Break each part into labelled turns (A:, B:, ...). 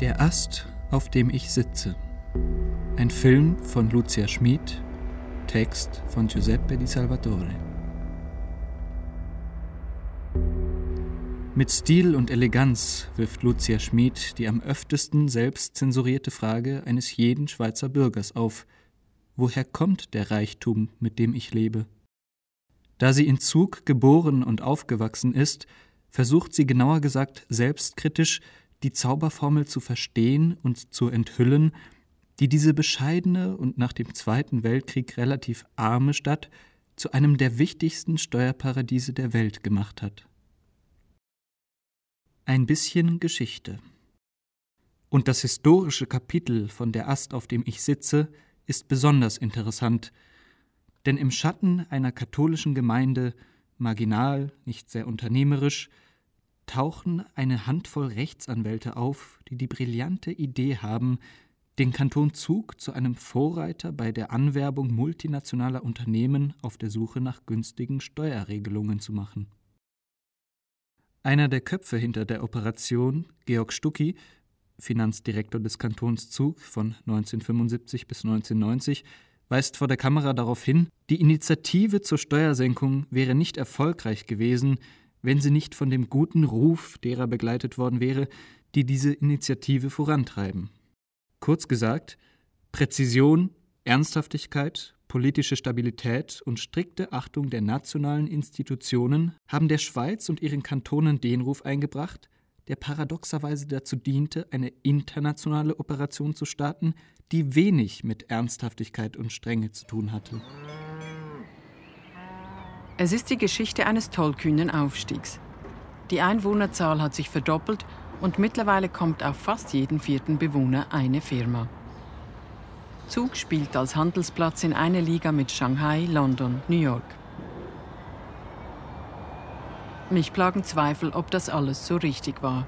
A: Der Ast, auf dem ich sitze. Ein Film von Lucia Schmid, Text von Giuseppe Di Salvatore. Mit Stil und Eleganz wirft Lucia Schmid die am öftesten selbst zensurierte Frage eines jeden Schweizer Bürgers auf: Woher kommt der Reichtum, mit dem ich lebe? Da sie in Zug geboren und aufgewachsen ist, versucht sie genauer gesagt selbstkritisch, die Zauberformel zu verstehen und zu enthüllen, die diese bescheidene und nach dem Zweiten Weltkrieg relativ arme Stadt zu einem der wichtigsten Steuerparadiese der Welt gemacht hat. Ein bisschen Geschichte. Und das historische Kapitel von der Ast, auf dem ich sitze, ist besonders interessant, denn im Schatten einer katholischen Gemeinde, marginal, nicht sehr unternehmerisch, tauchen eine Handvoll Rechtsanwälte auf, die die brillante Idee haben, den Kanton Zug zu einem Vorreiter bei der Anwerbung multinationaler Unternehmen auf der Suche nach günstigen Steuerregelungen zu machen. Einer der Köpfe hinter der Operation, Georg Stucki, Finanzdirektor des Kantons Zug von 1975 bis 1990, weist vor der Kamera darauf hin, die Initiative zur Steuersenkung wäre nicht erfolgreich gewesen, wenn sie nicht von dem guten Ruf derer begleitet worden wäre, die diese Initiative vorantreiben. Kurz gesagt, Präzision, Ernsthaftigkeit, politische Stabilität und strikte Achtung der nationalen Institutionen haben der Schweiz und ihren Kantonen den Ruf eingebracht, der paradoxerweise dazu diente, eine internationale Operation zu starten, die wenig mit Ernsthaftigkeit und Strenge zu tun hatte.
B: Es ist die Geschichte eines tollkühnen Aufstiegs. Die Einwohnerzahl hat sich verdoppelt und mittlerweile kommt auf fast jeden vierten Bewohner eine Firma. Zug spielt als Handelsplatz in einer Liga mit Shanghai, London, New York. Mich plagen Zweifel, ob das alles so richtig war.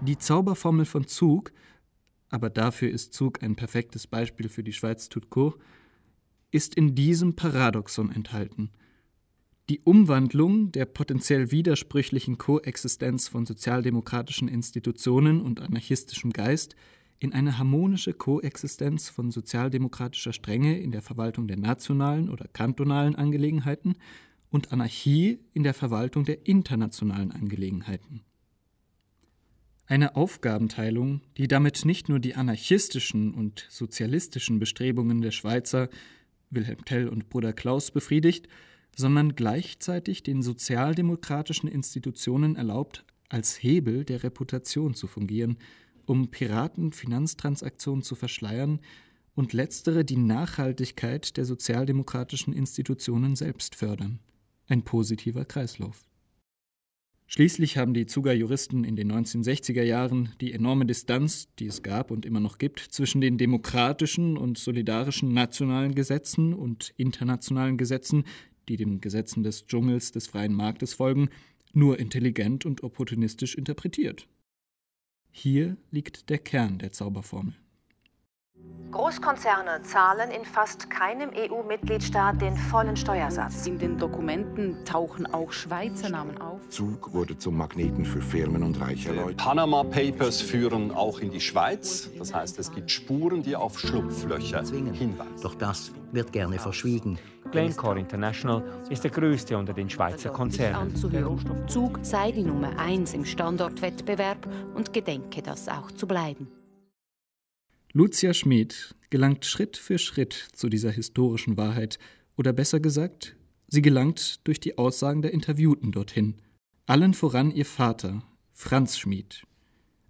A: Die Zauberformel von Zug, aber dafür ist Zug ein perfektes Beispiel für die Schweiz tut court, ist in diesem Paradoxon enthalten – die Umwandlung der potenziell widersprüchlichen Koexistenz von sozialdemokratischen Institutionen und anarchistischem Geist in eine harmonische Koexistenz von sozialdemokratischer Strenge in der Verwaltung der nationalen oder kantonalen Angelegenheiten und Anarchie in der Verwaltung der internationalen Angelegenheiten. Eine Aufgabenteilung, die damit nicht nur die anarchistischen und sozialistischen Bestrebungen der Schweizer Wilhelm Tell und Bruder Klaus befriedigt, sondern gleichzeitig den sozialdemokratischen Institutionen erlaubt, als Hebel der Reputation zu fungieren, um Piraten-Finanztransaktionen zu verschleiern und letztere die Nachhaltigkeit der sozialdemokratischen Institutionen selbst fördern. Ein positiver Kreislauf. Schließlich haben die Zuger Juristen in den 1960er Jahren die enorme Distanz, die es gab und immer noch gibt, zwischen den demokratischen und solidarischen nationalen Gesetzen und internationalen Gesetzen die den Gesetzen des Dschungels des freien Marktes folgen, nur intelligent und opportunistisch interpretiert. Hier liegt der Kern der Zauberformel.
C: Großkonzerne zahlen in fast keinem EU-Mitgliedstaat den vollen Steuersatz.
D: In den Dokumenten tauchen auch Schweizer Namen auf.
E: Zug wurde zum Magneten für Firmen und reiche Leute.
F: Panama Papers führen auch in die Schweiz. Das heißt, es gibt Spuren, die auf Schlupflöcher hinweisen.
G: Doch das wird gerne verschwiegen.
H: Glencore International ist der größte unter den Schweizer Konzernen.
I: Zug sei die Nummer eins im Standortwettbewerb und gedenke das auch zu bleiben.
A: Lucia Schmid gelangt Schritt für Schritt zu dieser historischen Wahrheit, oder besser gesagt, sie gelangt durch die Aussagen der Interviewten dorthin. Allen voran ihr Vater, Franz Schmid.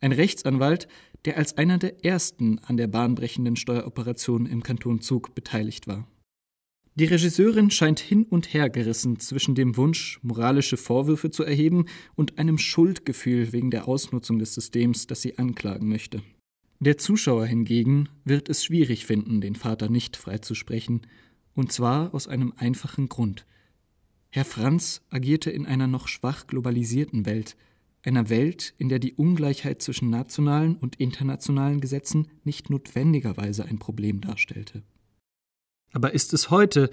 A: Ein Rechtsanwalt, der als einer der ersten an der bahnbrechenden Steueroperation im Kanton Zug beteiligt war. Die Regisseurin scheint hin und her gerissen zwischen dem Wunsch, moralische Vorwürfe zu erheben und einem Schuldgefühl wegen der Ausnutzung des Systems, das sie anklagen möchte. Der Zuschauer hingegen wird es schwierig finden, den Vater nicht freizusprechen, und zwar aus einem einfachen Grund. Herr Franz agierte in einer noch schwach globalisierten Welt, einer Welt, in der die Ungleichheit zwischen nationalen und internationalen Gesetzen nicht notwendigerweise ein Problem darstellte. Aber ist es heute,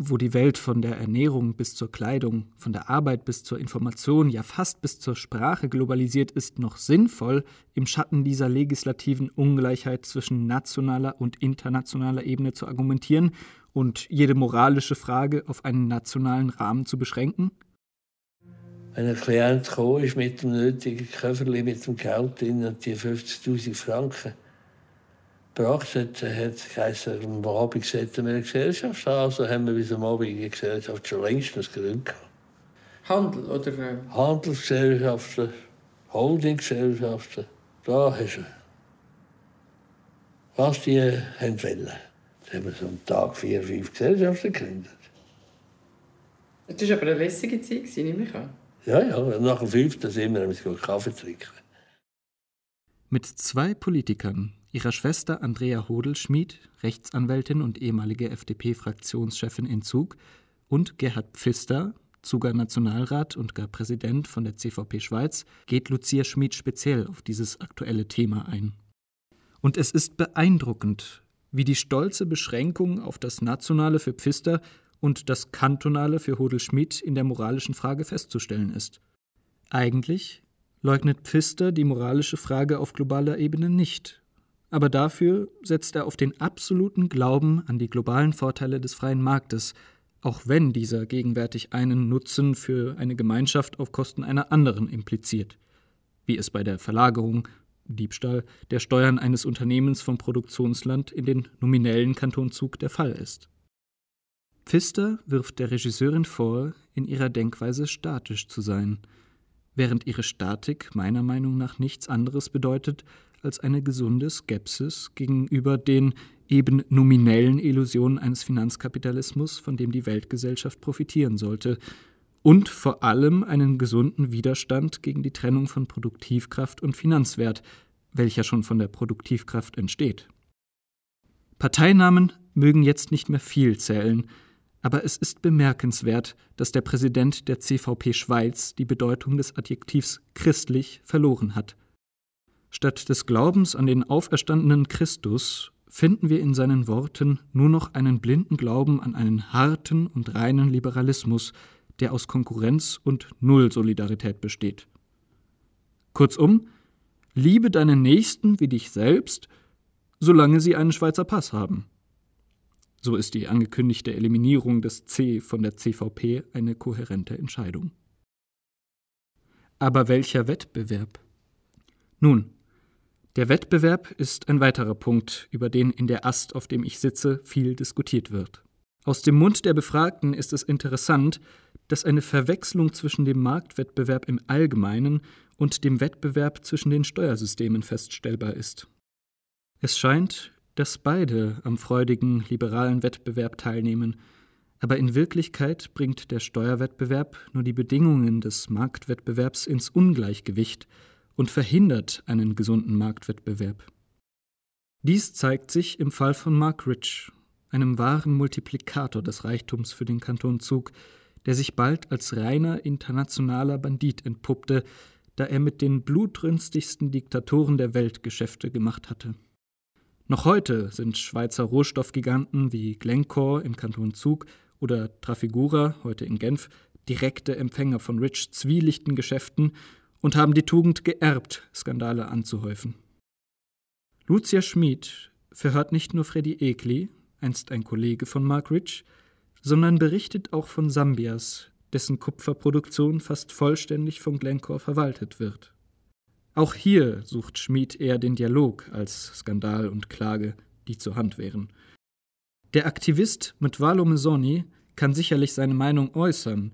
A: wo die Welt von der Ernährung bis zur Kleidung, von der Arbeit bis zur Information, ja fast bis zur Sprache globalisiert ist, noch sinnvoll, im Schatten dieser legislativen Ungleichheit zwischen nationaler und internationaler Ebene zu argumentieren und jede moralische Frage auf einen nationalen Rahmen zu beschränken?
J: Wenn ein Klient ist mit dem nötigen Köfferli, mit dem Geld drin und die 50.000 Franken, gebracht hat, geheißen, am Abend sollten wir eine Gesellschaft haben. Also haben wir bis am Abend eine Gesellschaft schon längstens gegründet.
B: Handel oder? Äh?
J: Handelsgesellschaften, Holdinggesellschaften, da hast du. Was die haben wollen. Da haben wir so am Tag vier, fünf Gesellschaften gegründet.
B: Das war aber eine lässige Zeit, nehme ich an.
J: Ja, ja, nach dem fünften sind wir, haben wir Kaffee trinken.
A: Mit zwei Politikern, ihrer Schwester Andrea Hodelschmied, Rechtsanwältin und ehemalige FDP-Fraktionschefin in Zug, und Gerhard Pfister, Zuger Nationalrat und gar Präsident von der CVP Schweiz, geht Lucia Schmid speziell auf dieses aktuelle Thema ein. Und es ist beeindruckend, wie die stolze Beschränkung auf das Nationale für Pfister und das Kantonale für Hodel-Schmidt in der moralischen Frage festzustellen ist. Eigentlich leugnet Pfister die moralische Frage auf globaler Ebene nicht aber dafür setzt er auf den absoluten Glauben an die globalen Vorteile des freien Marktes, auch wenn dieser gegenwärtig einen Nutzen für eine Gemeinschaft auf Kosten einer anderen impliziert, wie es bei der Verlagerung, Diebstahl der Steuern eines Unternehmens vom Produktionsland in den nominellen Kantonzug der Fall ist. Pfister wirft der Regisseurin vor, in ihrer Denkweise statisch zu sein, während ihre Statik meiner Meinung nach nichts anderes bedeutet, als eine gesunde Skepsis gegenüber den eben nominellen Illusionen eines Finanzkapitalismus, von dem die Weltgesellschaft profitieren sollte, und vor allem einen gesunden Widerstand gegen die Trennung von Produktivkraft und Finanzwert, welcher schon von der Produktivkraft entsteht. Parteinamen mögen jetzt nicht mehr viel zählen, aber es ist bemerkenswert, dass der Präsident der CVP Schweiz die Bedeutung des Adjektivs christlich verloren hat. Statt des Glaubens an den auferstandenen Christus finden wir in seinen Worten nur noch einen blinden Glauben an einen harten und reinen Liberalismus, der aus Konkurrenz und Nullsolidarität besteht. Kurzum, liebe deinen Nächsten wie dich selbst, solange sie einen Schweizer Pass haben. So ist die angekündigte Eliminierung des C von der CVP eine kohärente Entscheidung. Aber welcher Wettbewerb? Nun, der Wettbewerb ist ein weiterer Punkt, über den in der Ast, auf dem ich sitze, viel diskutiert wird. Aus dem Mund der Befragten ist es interessant, dass eine Verwechslung zwischen dem Marktwettbewerb im Allgemeinen und dem Wettbewerb zwischen den Steuersystemen feststellbar ist. Es scheint, dass beide am freudigen liberalen Wettbewerb teilnehmen, aber in Wirklichkeit bringt der Steuerwettbewerb nur die Bedingungen des Marktwettbewerbs ins Ungleichgewicht, und verhindert einen gesunden Marktwettbewerb. Dies zeigt sich im Fall von Mark Rich, einem wahren Multiplikator des Reichtums für den Kanton Zug, der sich bald als reiner internationaler Bandit entpuppte, da er mit den blutrünstigsten Diktatoren der Welt Geschäfte gemacht hatte. Noch heute sind Schweizer Rohstoffgiganten wie Glencore im Kanton Zug oder Trafigura, heute in Genf, direkte Empfänger von Rich zwielichten Geschäften und haben die Tugend geerbt, Skandale anzuhäufen. Lucia Schmid verhört nicht nur Freddy Ekli, einst ein Kollege von Mark Rich, sondern berichtet auch von Sambias, dessen Kupferproduktion fast vollständig von Glencore verwaltet wird. Auch hier sucht Schmid eher den Dialog als Skandal und Klage, die zur Hand wären. Der Aktivist Mtwalo Mesoni kann sicherlich seine Meinung äußern,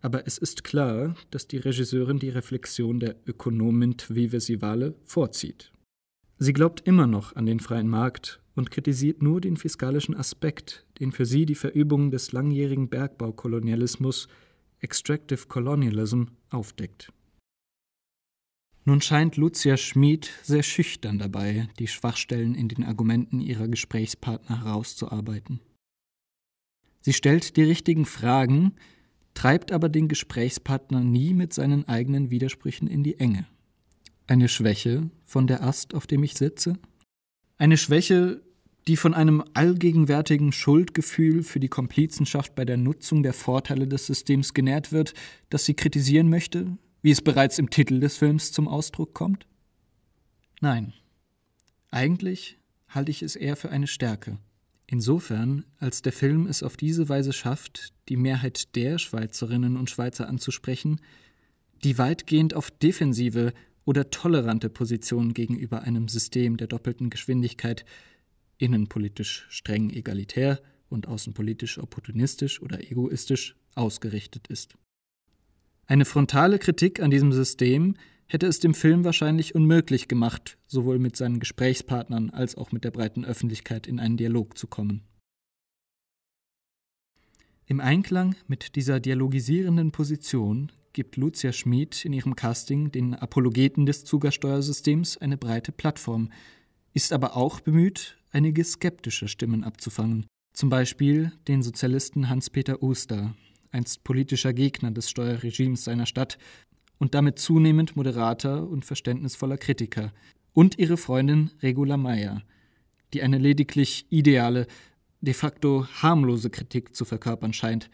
A: aber es ist klar, dass die Regisseurin die Reflexion der Ökonomin Vive Sivale vorzieht. Sie glaubt immer noch an den freien Markt und kritisiert nur den fiskalischen Aspekt, den für sie die Verübung des langjährigen Bergbaukolonialismus Extractive Colonialism aufdeckt. Nun scheint Lucia Schmid sehr schüchtern dabei, die Schwachstellen in den Argumenten ihrer Gesprächspartner herauszuarbeiten. Sie stellt die richtigen Fragen, treibt aber den Gesprächspartner nie mit seinen eigenen Widersprüchen in die Enge. Eine Schwäche von der Ast, auf dem ich sitze? Eine Schwäche, die von einem allgegenwärtigen Schuldgefühl für die Komplizenschaft bei der Nutzung der Vorteile des Systems genährt wird, das sie kritisieren möchte, wie es bereits im Titel des Films zum Ausdruck kommt? Nein. Eigentlich halte ich es eher für eine Stärke. Insofern, als der Film es auf diese Weise schafft, die Mehrheit der Schweizerinnen und Schweizer anzusprechen, die weitgehend auf defensive oder tolerante Positionen gegenüber einem System der doppelten Geschwindigkeit, innenpolitisch streng egalitär und außenpolitisch opportunistisch oder egoistisch ausgerichtet ist. Eine frontale Kritik an diesem System hätte es dem Film wahrscheinlich unmöglich gemacht, sowohl mit seinen Gesprächspartnern als auch mit der breiten Öffentlichkeit in einen Dialog zu kommen. Im Einklang mit dieser dialogisierenden Position gibt Lucia Schmid in ihrem Casting den Apologeten des Zugersteuersystems eine breite Plattform, ist aber auch bemüht, einige skeptische Stimmen abzufangen, zum Beispiel den Sozialisten Hans-Peter Oster, einst politischer Gegner des Steuerregimes seiner Stadt und damit zunehmend moderater und verständnisvoller Kritiker, und ihre Freundin Regula Meyer, die eine lediglich ideale, de facto harmlose Kritik zu verkörpern scheint.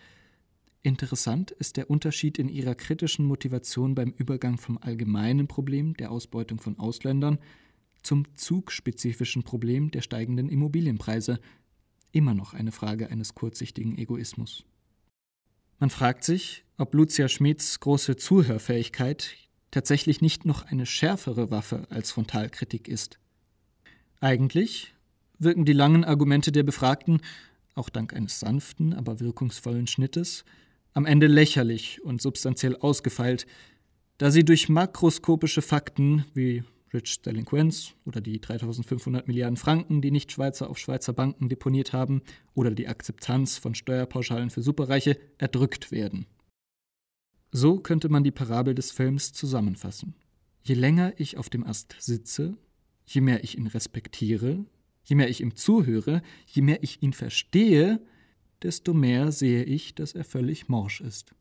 A: Interessant ist der Unterschied in ihrer kritischen Motivation beim Übergang vom allgemeinen Problem der Ausbeutung von Ausländern zum zugspezifischen Problem der steigenden Immobilienpreise, immer noch eine Frage eines kurzsichtigen Egoismus. Man fragt sich, ob Lucia Schmids große Zuhörfähigkeit tatsächlich nicht noch eine schärfere Waffe als Frontalkritik ist. Eigentlich wirken die langen Argumente der Befragten, auch dank eines sanften, aber wirkungsvollen Schnittes, am Ende lächerlich und substanziell ausgefeilt, da sie durch makroskopische Fakten wie Rich Delinquenz oder die 3500 Milliarden Franken, die Nicht-Schweizer auf Schweizer Banken deponiert haben, oder die Akzeptanz von Steuerpauschalen für Superreiche erdrückt werden. So könnte man die Parabel des Films zusammenfassen. Je länger ich auf dem Ast sitze, je mehr ich ihn respektiere, je mehr ich ihm zuhöre, je mehr ich ihn verstehe, desto mehr sehe ich, dass er völlig morsch ist.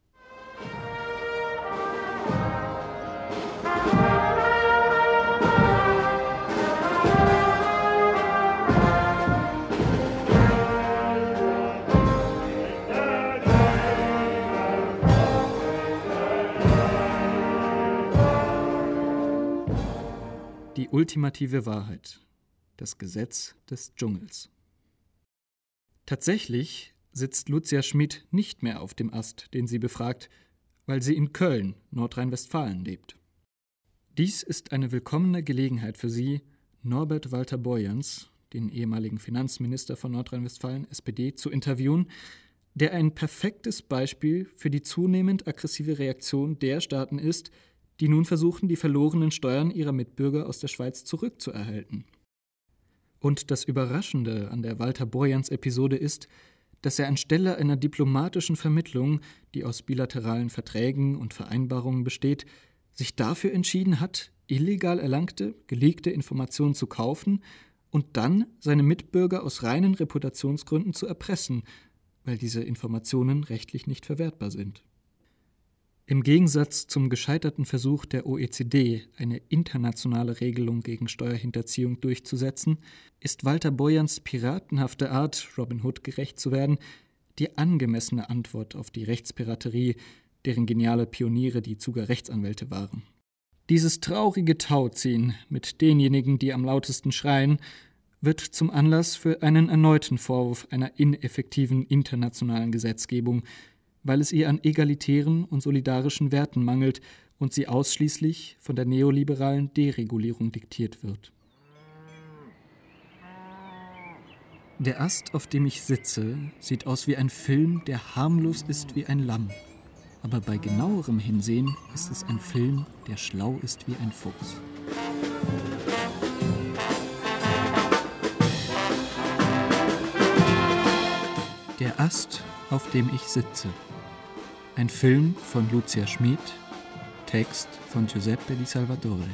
A: Ultimative Wahrheit. Das Gesetz des Dschungels. Tatsächlich sitzt Lucia Schmid nicht mehr auf dem Ast, den sie befragt, weil sie in Köln, Nordrhein-Westfalen, lebt. Dies ist eine willkommene Gelegenheit für sie, Norbert Walter Borjans, den ehemaligen Finanzminister von Nordrhein-Westfalen, SPD, zu interviewen, der ein perfektes Beispiel für die zunehmend aggressive Reaktion der Staaten ist, die nun versuchen, die verlorenen Steuern ihrer Mitbürger aus der Schweiz zurückzuerhalten. Und das Überraschende an der Walter Borjans-Episode ist, dass er anstelle einer diplomatischen Vermittlung, die aus bilateralen Verträgen und Vereinbarungen besteht, sich dafür entschieden hat, illegal erlangte, gelegte Informationen zu kaufen und dann seine Mitbürger aus reinen Reputationsgründen zu erpressen, weil diese Informationen rechtlich nicht verwertbar sind. Im Gegensatz zum gescheiterten Versuch der OECD, eine internationale Regelung gegen Steuerhinterziehung durchzusetzen, ist Walter Boyans piratenhafte Art, Robin Hood gerecht zu werden, die angemessene Antwort auf die Rechtspiraterie, deren geniale Pioniere die Zuger Rechtsanwälte waren. Dieses traurige Tauziehen mit denjenigen, die am lautesten schreien, wird zum Anlass für einen erneuten Vorwurf einer ineffektiven internationalen Gesetzgebung, weil es ihr an egalitären und solidarischen Werten mangelt und sie ausschließlich von der neoliberalen Deregulierung diktiert wird. Der Ast, auf dem ich sitze, sieht aus wie ein Film, der harmlos ist wie ein Lamm. Aber bei genauerem Hinsehen ist es ein Film, der schlau ist wie ein Fuchs. Der Ast, auf dem ich sitze. Ein Film von Lucia Schmid, Text von Giuseppe Di Salvatore.